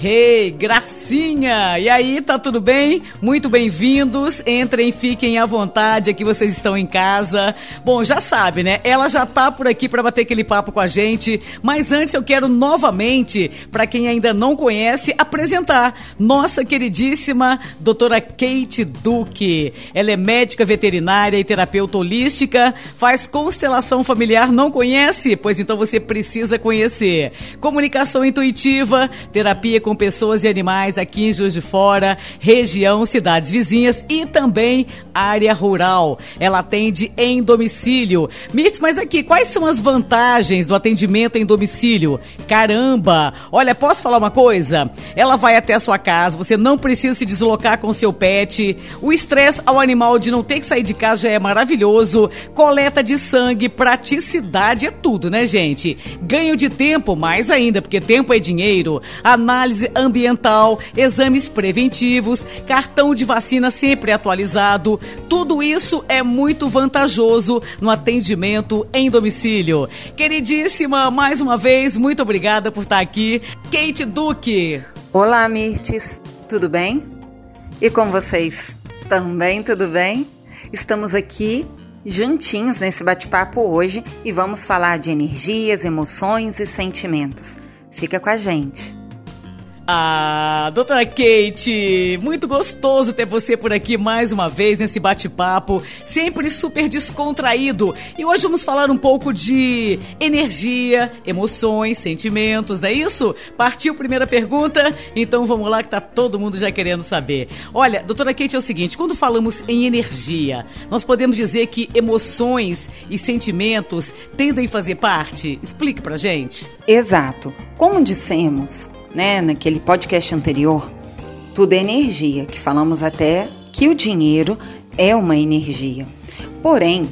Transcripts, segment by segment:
Hey, gracinha! E aí, tá tudo bem? Muito bem-vindos. Entrem, fiquem à vontade, aqui vocês estão em casa. Bom, já sabe, né? Ela já tá por aqui para bater aquele papo com a gente, mas antes eu quero novamente, para quem ainda não conhece, apresentar nossa queridíssima doutora Kate Duque. Ela é médica veterinária e terapeuta holística, faz constelação familiar, não conhece? Pois então você precisa conhecer. Comunicação intuitiva, terapia com pessoas e animais aqui em Juiz de Fora, região, cidades vizinhas e também área rural. Ela atende em domicílio. Mirtz, mas aqui, quais são as vantagens do atendimento em domicílio? Caramba! Olha, posso falar uma coisa? Ela vai até a sua casa, você não precisa se deslocar com seu pet. O estresse ao animal de não ter que sair de casa já é maravilhoso. Coleta de sangue, praticidade é tudo, né, gente? Ganho de tempo, mais ainda, porque tempo é dinheiro. Análise análise ambiental, exames preventivos, cartão de vacina sempre atualizado. Tudo isso é muito vantajoso no atendimento em domicílio. Queridíssima, mais uma vez, muito obrigada por estar aqui. Kate Duque. Olá, Mirtes. Tudo bem? E com vocês? Também tudo bem? Estamos aqui juntinhos nesse bate-papo hoje e vamos falar de energias, emoções e sentimentos. Fica com a gente. Ah, doutora Kate, muito gostoso ter você por aqui mais uma vez nesse bate-papo, sempre super descontraído. E hoje vamos falar um pouco de energia, emoções, sentimentos, não é isso? Partiu primeira pergunta? Então vamos lá que tá todo mundo já querendo saber. Olha, doutora Kate, é o seguinte, quando falamos em energia, nós podemos dizer que emoções e sentimentos tendem a fazer parte? Explique pra gente. Exato. Como dissemos, né, naquele podcast anterior, tudo é energia, que falamos até que o dinheiro é uma energia. Porém,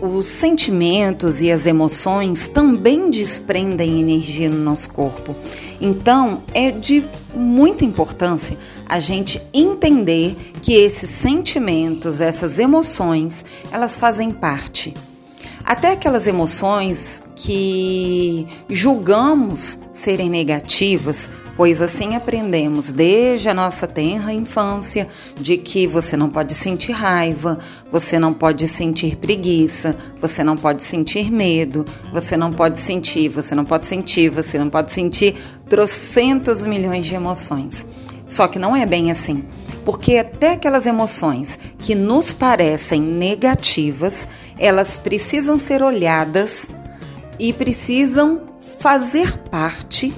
os sentimentos e as emoções também desprendem energia no nosso corpo. Então, é de muita importância a gente entender que esses sentimentos, essas emoções, elas fazem parte até aquelas emoções que julgamos serem negativas, pois assim aprendemos desde a nossa tenra infância de que você não pode sentir raiva, você não pode sentir preguiça, você não pode sentir medo, você não pode sentir, você não pode sentir, você não pode sentir trocentos milhões de emoções. Só que não é bem assim porque até aquelas emoções que nos parecem negativas, elas precisam ser olhadas e precisam fazer parte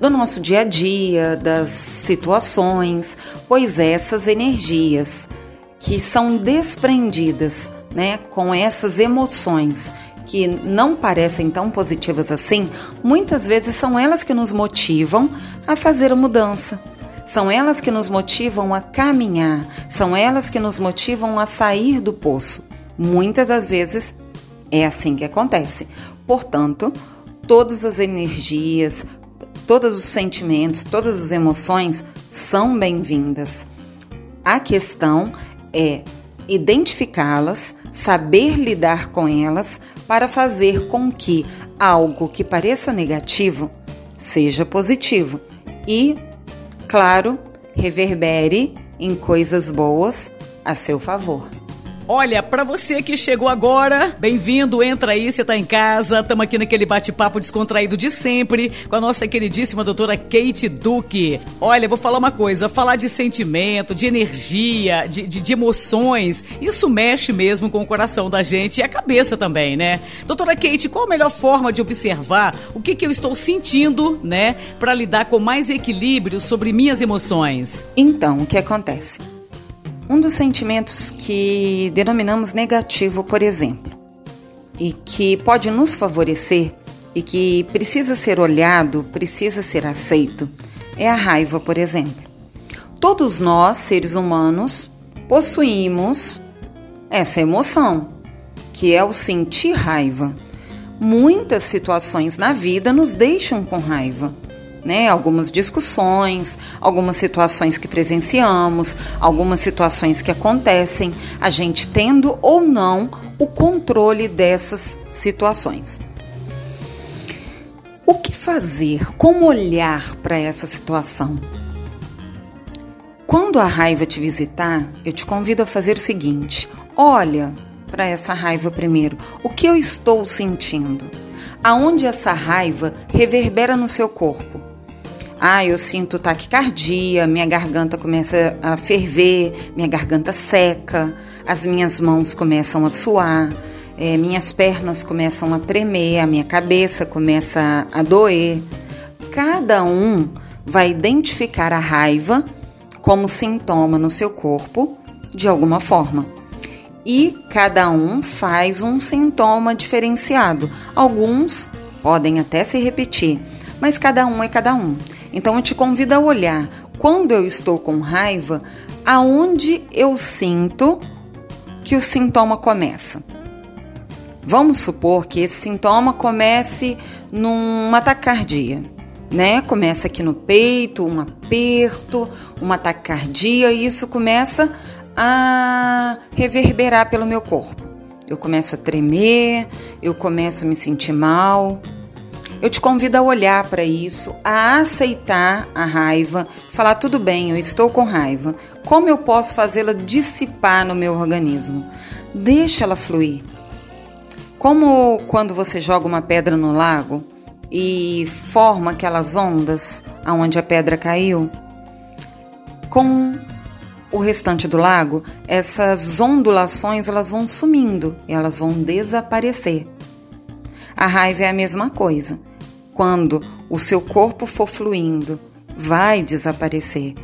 do nosso dia a dia, das situações, pois essas energias que são desprendidas, né, com essas emoções que não parecem tão positivas assim, muitas vezes são elas que nos motivam a fazer a mudança. São elas que nos motivam a caminhar, são elas que nos motivam a sair do poço. Muitas das vezes é assim que acontece. Portanto, todas as energias, todos os sentimentos, todas as emoções são bem-vindas. A questão é identificá-las, saber lidar com elas para fazer com que algo que pareça negativo seja positivo e claro, reverbere em coisas boas a seu favor. Olha, para você que chegou agora, bem-vindo, entra aí, você tá em casa. Estamos aqui naquele bate-papo descontraído de sempre com a nossa queridíssima doutora Kate Duque. Olha, vou falar uma coisa, falar de sentimento, de energia, de, de, de emoções, isso mexe mesmo com o coração da gente e a cabeça também, né? Doutora Kate, qual a melhor forma de observar o que, que eu estou sentindo, né, para lidar com mais equilíbrio sobre minhas emoções? Então, o que acontece? Um dos sentimentos que denominamos negativo, por exemplo, e que pode nos favorecer e que precisa ser olhado, precisa ser aceito, é a raiva, por exemplo. Todos nós, seres humanos, possuímos essa emoção, que é o sentir raiva. Muitas situações na vida nos deixam com raiva né? Algumas discussões, algumas situações que presenciamos, algumas situações que acontecem, a gente tendo ou não o controle dessas situações. O que fazer? Como olhar para essa situação? Quando a raiva te visitar, eu te convido a fazer o seguinte: olha para essa raiva primeiro. O que eu estou sentindo? Aonde essa raiva reverbera no seu corpo? Ah, eu sinto taquicardia, minha garganta começa a ferver, minha garganta seca, as minhas mãos começam a suar, é, minhas pernas começam a tremer, a minha cabeça começa a doer. Cada um vai identificar a raiva como sintoma no seu corpo de alguma forma. E cada um faz um sintoma diferenciado. Alguns podem até se repetir, mas cada um é cada um. Então eu te convido a olhar quando eu estou com raiva, aonde eu sinto que o sintoma começa. Vamos supor que esse sintoma comece numa taquicardia né? Começa aqui no peito, um aperto, uma taquicardia, e isso começa a reverberar pelo meu corpo. Eu começo a tremer, eu começo a me sentir mal. Eu te convido a olhar para isso, a aceitar a raiva, falar tudo bem, eu estou com raiva. Como eu posso fazê-la dissipar no meu organismo? Deixa ela fluir. Como quando você joga uma pedra no lago, e forma aquelas ondas aonde a pedra caiu. Com o restante do lago, essas ondulações elas vão sumindo, elas vão desaparecer. A raiva é a mesma coisa. Quando o seu corpo for fluindo, vai desaparecer.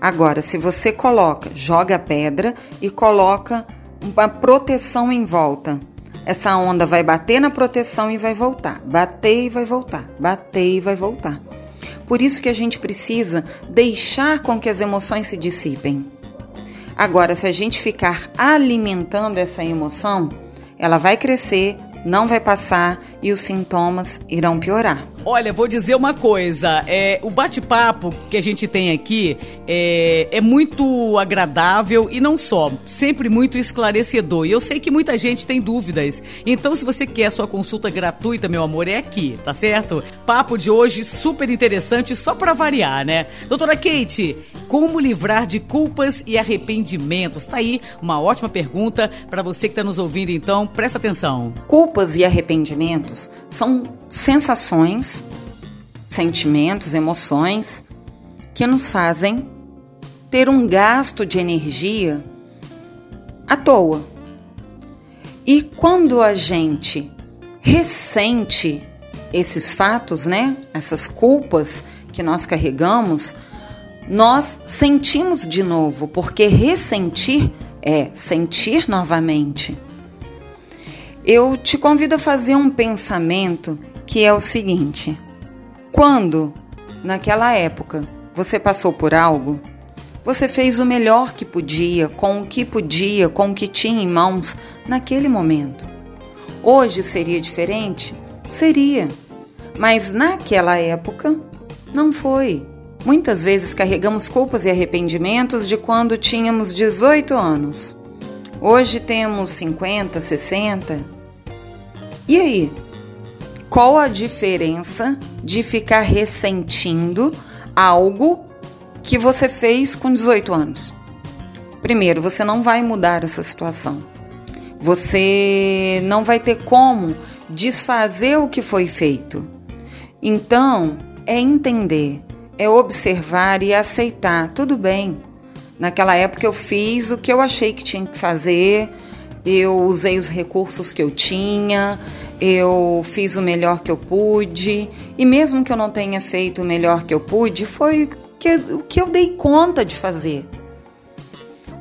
Agora, se você coloca, joga a pedra e coloca uma proteção em volta, essa onda vai bater na proteção e vai voltar, bater e vai voltar, bater e vai voltar. Por isso que a gente precisa deixar com que as emoções se dissipem. Agora, se a gente ficar alimentando essa emoção, ela vai crescer, não vai passar e os sintomas irão piorar. Olha, vou dizer uma coisa. É, o bate-papo que a gente tem aqui é, é, muito agradável e não só, sempre muito esclarecedor. E eu sei que muita gente tem dúvidas. Então, se você quer a sua consulta gratuita, meu amor, é aqui, tá certo? Papo de hoje super interessante, só para variar, né? Doutora Kate, como livrar de culpas e arrependimentos? Tá aí uma ótima pergunta para você que está nos ouvindo, então presta atenção. Culpas e arrependimentos são sensações, sentimentos, emoções que nos fazem ter um gasto de energia à toa. E quando a gente ressente esses fatos, né? Essas culpas que nós carregamos, nós sentimos de novo, porque ressentir é sentir novamente. Eu te convido a fazer um pensamento que é o seguinte: quando, naquela época, você passou por algo, você fez o melhor que podia, com o que podia, com o que tinha em mãos naquele momento. Hoje seria diferente? Seria. Mas naquela época, não foi. Muitas vezes carregamos culpas e arrependimentos de quando tínhamos 18 anos. Hoje temos 50, 60. E aí? Qual a diferença de ficar ressentindo algo que você fez com 18 anos? Primeiro, você não vai mudar essa situação. Você não vai ter como desfazer o que foi feito. Então, é entender, é observar e aceitar. Tudo bem. Naquela época eu fiz o que eu achei que tinha que fazer, eu usei os recursos que eu tinha, eu fiz o melhor que eu pude, e mesmo que eu não tenha feito o melhor que eu pude, foi o que eu dei conta de fazer.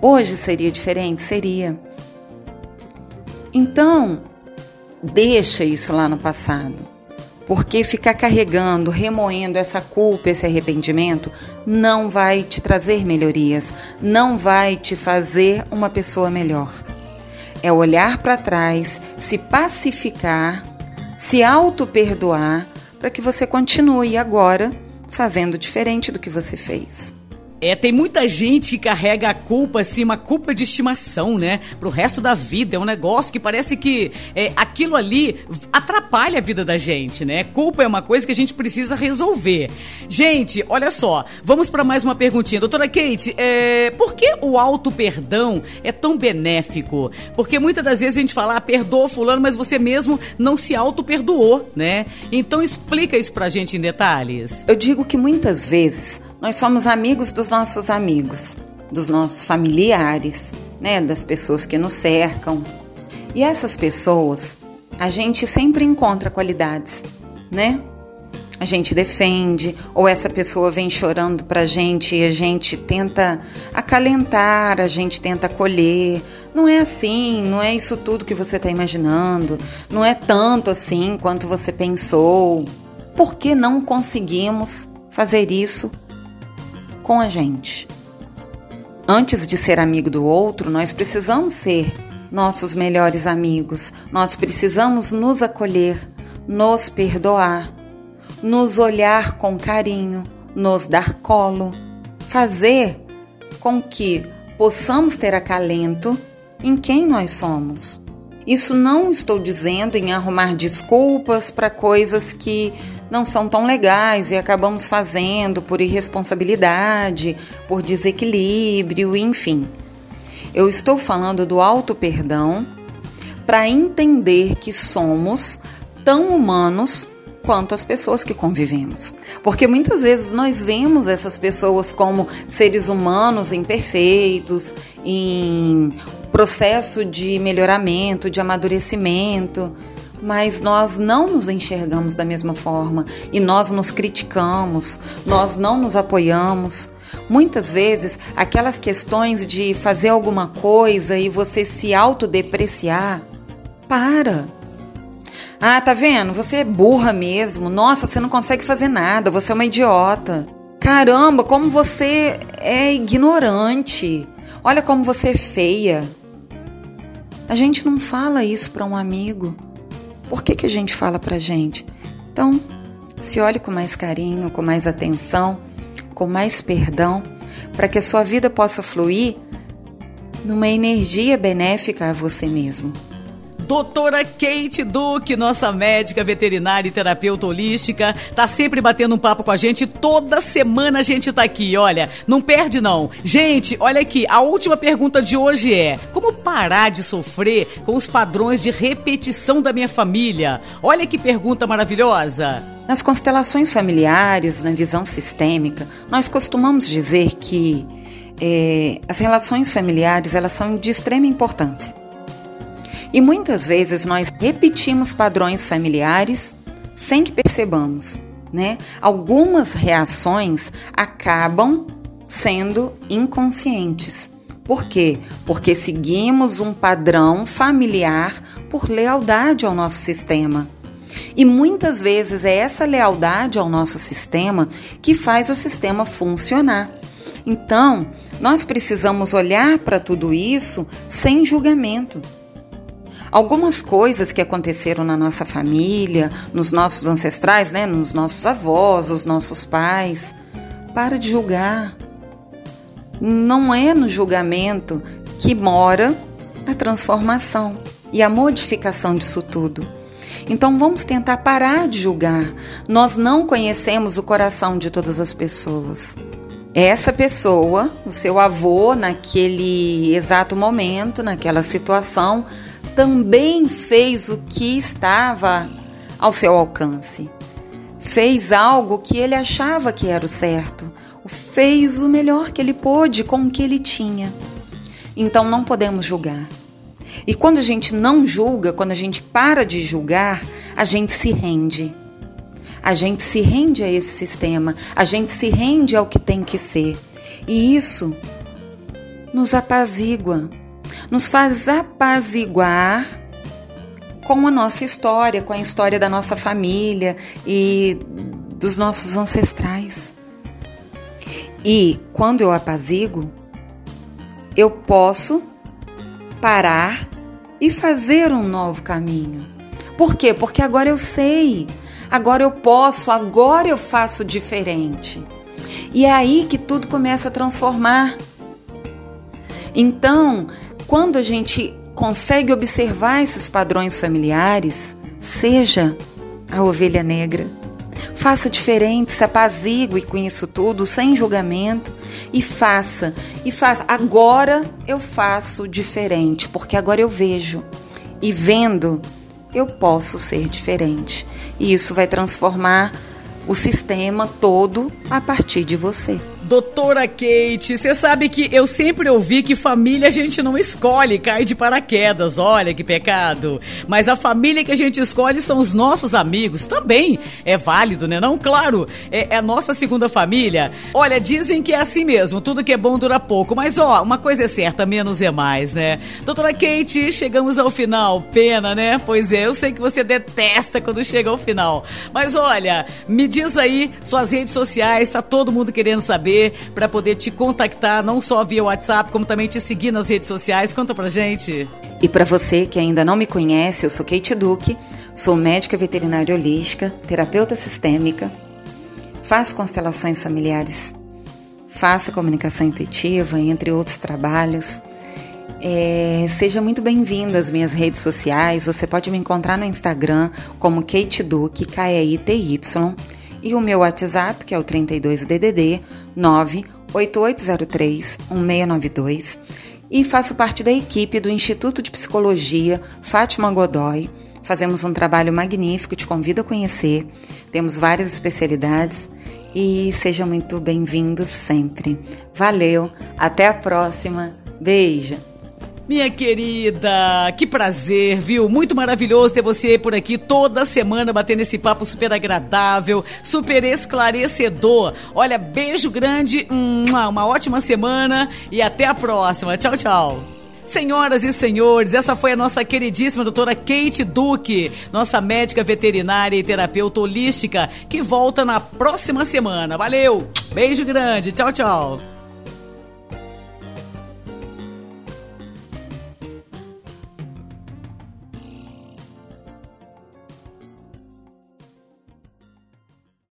Hoje seria diferente? Seria. Então, deixa isso lá no passado. Porque ficar carregando, remoendo essa culpa, esse arrependimento, não vai te trazer melhorias, não vai te fazer uma pessoa melhor é olhar para trás, se pacificar, se auto-perdoar para que você continue agora fazendo diferente do que você fez. É, tem muita gente que carrega a culpa, assim, uma culpa de estimação, né? Pro resto da vida. É um negócio que parece que é, aquilo ali atrapalha a vida da gente, né? Culpa é uma coisa que a gente precisa resolver. Gente, olha só, vamos para mais uma perguntinha. Doutora Kate, é, por que o auto-perdão é tão benéfico? Porque muitas das vezes a gente fala, ah, perdoa fulano, mas você mesmo não se auto-perdoou, né? Então explica isso pra gente em detalhes. Eu digo que muitas vezes nós somos amigos dos nossos amigos, dos nossos familiares, né, das pessoas que nos cercam. E essas pessoas, a gente sempre encontra qualidades, né? A gente defende, ou essa pessoa vem chorando pra gente e a gente tenta acalentar, a gente tenta acolher. Não é assim, não é isso tudo que você está imaginando, não é tanto assim quanto você pensou. Por que não conseguimos fazer isso com a gente. Antes de ser amigo do outro, nós precisamos ser nossos melhores amigos. Nós precisamos nos acolher, nos perdoar, nos olhar com carinho, nos dar colo, fazer com que possamos ter acalento em quem nós somos. Isso não estou dizendo em arrumar desculpas para coisas que não são tão legais e acabamos fazendo por irresponsabilidade, por desequilíbrio, enfim. Eu estou falando do auto-perdão para entender que somos tão humanos quanto as pessoas que convivemos. Porque muitas vezes nós vemos essas pessoas como seres humanos imperfeitos, em processo de melhoramento, de amadurecimento mas nós não nos enxergamos da mesma forma e nós nos criticamos, nós não nos apoiamos. Muitas vezes, aquelas questões de fazer alguma coisa e você se autodepreciar, para. Ah, tá vendo? Você é burra mesmo. Nossa, você não consegue fazer nada, você é uma idiota. Caramba, como você é ignorante. Olha como você é feia. A gente não fala isso para um amigo. Por que, que a gente fala pra gente? Então, se olhe com mais carinho, com mais atenção, com mais perdão, para que a sua vida possa fluir numa energia benéfica a você mesmo. Doutora Kate Duque, nossa médica veterinária e terapeuta holística, tá sempre batendo um papo com a gente. Toda semana a gente tá aqui, olha, não perde não. Gente, olha aqui, a última pergunta de hoje é: como parar de sofrer com os padrões de repetição da minha família? Olha que pergunta maravilhosa. Nas constelações familiares, na visão sistêmica, nós costumamos dizer que é, as relações familiares elas são de extrema importância. E muitas vezes nós repetimos padrões familiares sem que percebamos, né? Algumas reações acabam sendo inconscientes. Por quê? Porque seguimos um padrão familiar por lealdade ao nosso sistema. E muitas vezes é essa lealdade ao nosso sistema que faz o sistema funcionar. Então, nós precisamos olhar para tudo isso sem julgamento algumas coisas que aconteceram na nossa família, nos nossos ancestrais, né, nos nossos avós, os nossos pais. Para de julgar. Não é no julgamento que mora a transformação e a modificação disso tudo. Então vamos tentar parar de julgar. Nós não conhecemos o coração de todas as pessoas. Essa pessoa, o seu avô, naquele exato momento, naquela situação, também fez o que estava ao seu alcance. Fez algo que ele achava que era o certo. Fez o melhor que ele pôde com o que ele tinha. Então não podemos julgar. E quando a gente não julga, quando a gente para de julgar, a gente se rende. A gente se rende a esse sistema, a gente se rende ao que tem que ser. E isso nos apazigua, nos faz apaziguar com a nossa história, com a história da nossa família e dos nossos ancestrais. E quando eu apazigo, eu posso parar e fazer um novo caminho. Por quê? Porque agora eu sei, agora eu posso, agora eu faço diferente. E é aí que tudo começa a transformar. Então, quando a gente consegue observar esses padrões familiares, seja a ovelha negra. Faça diferente, se apazigue com isso tudo, sem julgamento, e faça. E faça. Agora eu faço diferente, porque agora eu vejo. E vendo, eu posso ser diferente. E isso vai transformar o sistema todo a partir de você. Doutora Kate, você sabe que eu sempre ouvi que família a gente não escolhe, cai de paraquedas, olha que pecado. Mas a família que a gente escolhe são os nossos amigos, também é válido, né? Não, claro, é, é nossa segunda família. Olha, dizem que é assim mesmo, tudo que é bom dura pouco, mas ó, uma coisa é certa, menos é mais, né? Doutora Kate, chegamos ao final, pena, né? Pois é, eu sei que você detesta quando chega ao final. Mas olha, me diz aí suas redes sociais, tá todo mundo querendo saber para poder te contactar, não só via WhatsApp, como também te seguir nas redes sociais. Conta pra gente. E para você que ainda não me conhece, eu sou Kate Duque, sou médica veterinária holística, terapeuta sistêmica, faço constelações familiares, faço comunicação intuitiva, entre outros trabalhos. É, seja muito bem-vindo às minhas redes sociais. Você pode me encontrar no Instagram como Kate Duque, K-E-I-T-Y e o meu WhatsApp, que é o 32DDD 98803 1692. E faço parte da equipe do Instituto de Psicologia Fátima Godoy. Fazemos um trabalho magnífico, te convido a conhecer. Temos várias especialidades e seja muito bem-vindo sempre. Valeu, até a próxima. Beijo! Minha querida, que prazer, viu? Muito maravilhoso ter você por aqui toda semana batendo esse papo super agradável, super esclarecedor. Olha, beijo grande, uma ótima semana e até a próxima. Tchau, tchau. Senhoras e senhores, essa foi a nossa queridíssima doutora Kate Duque, nossa médica veterinária e terapeuta holística, que volta na próxima semana. Valeu! Beijo grande, tchau, tchau.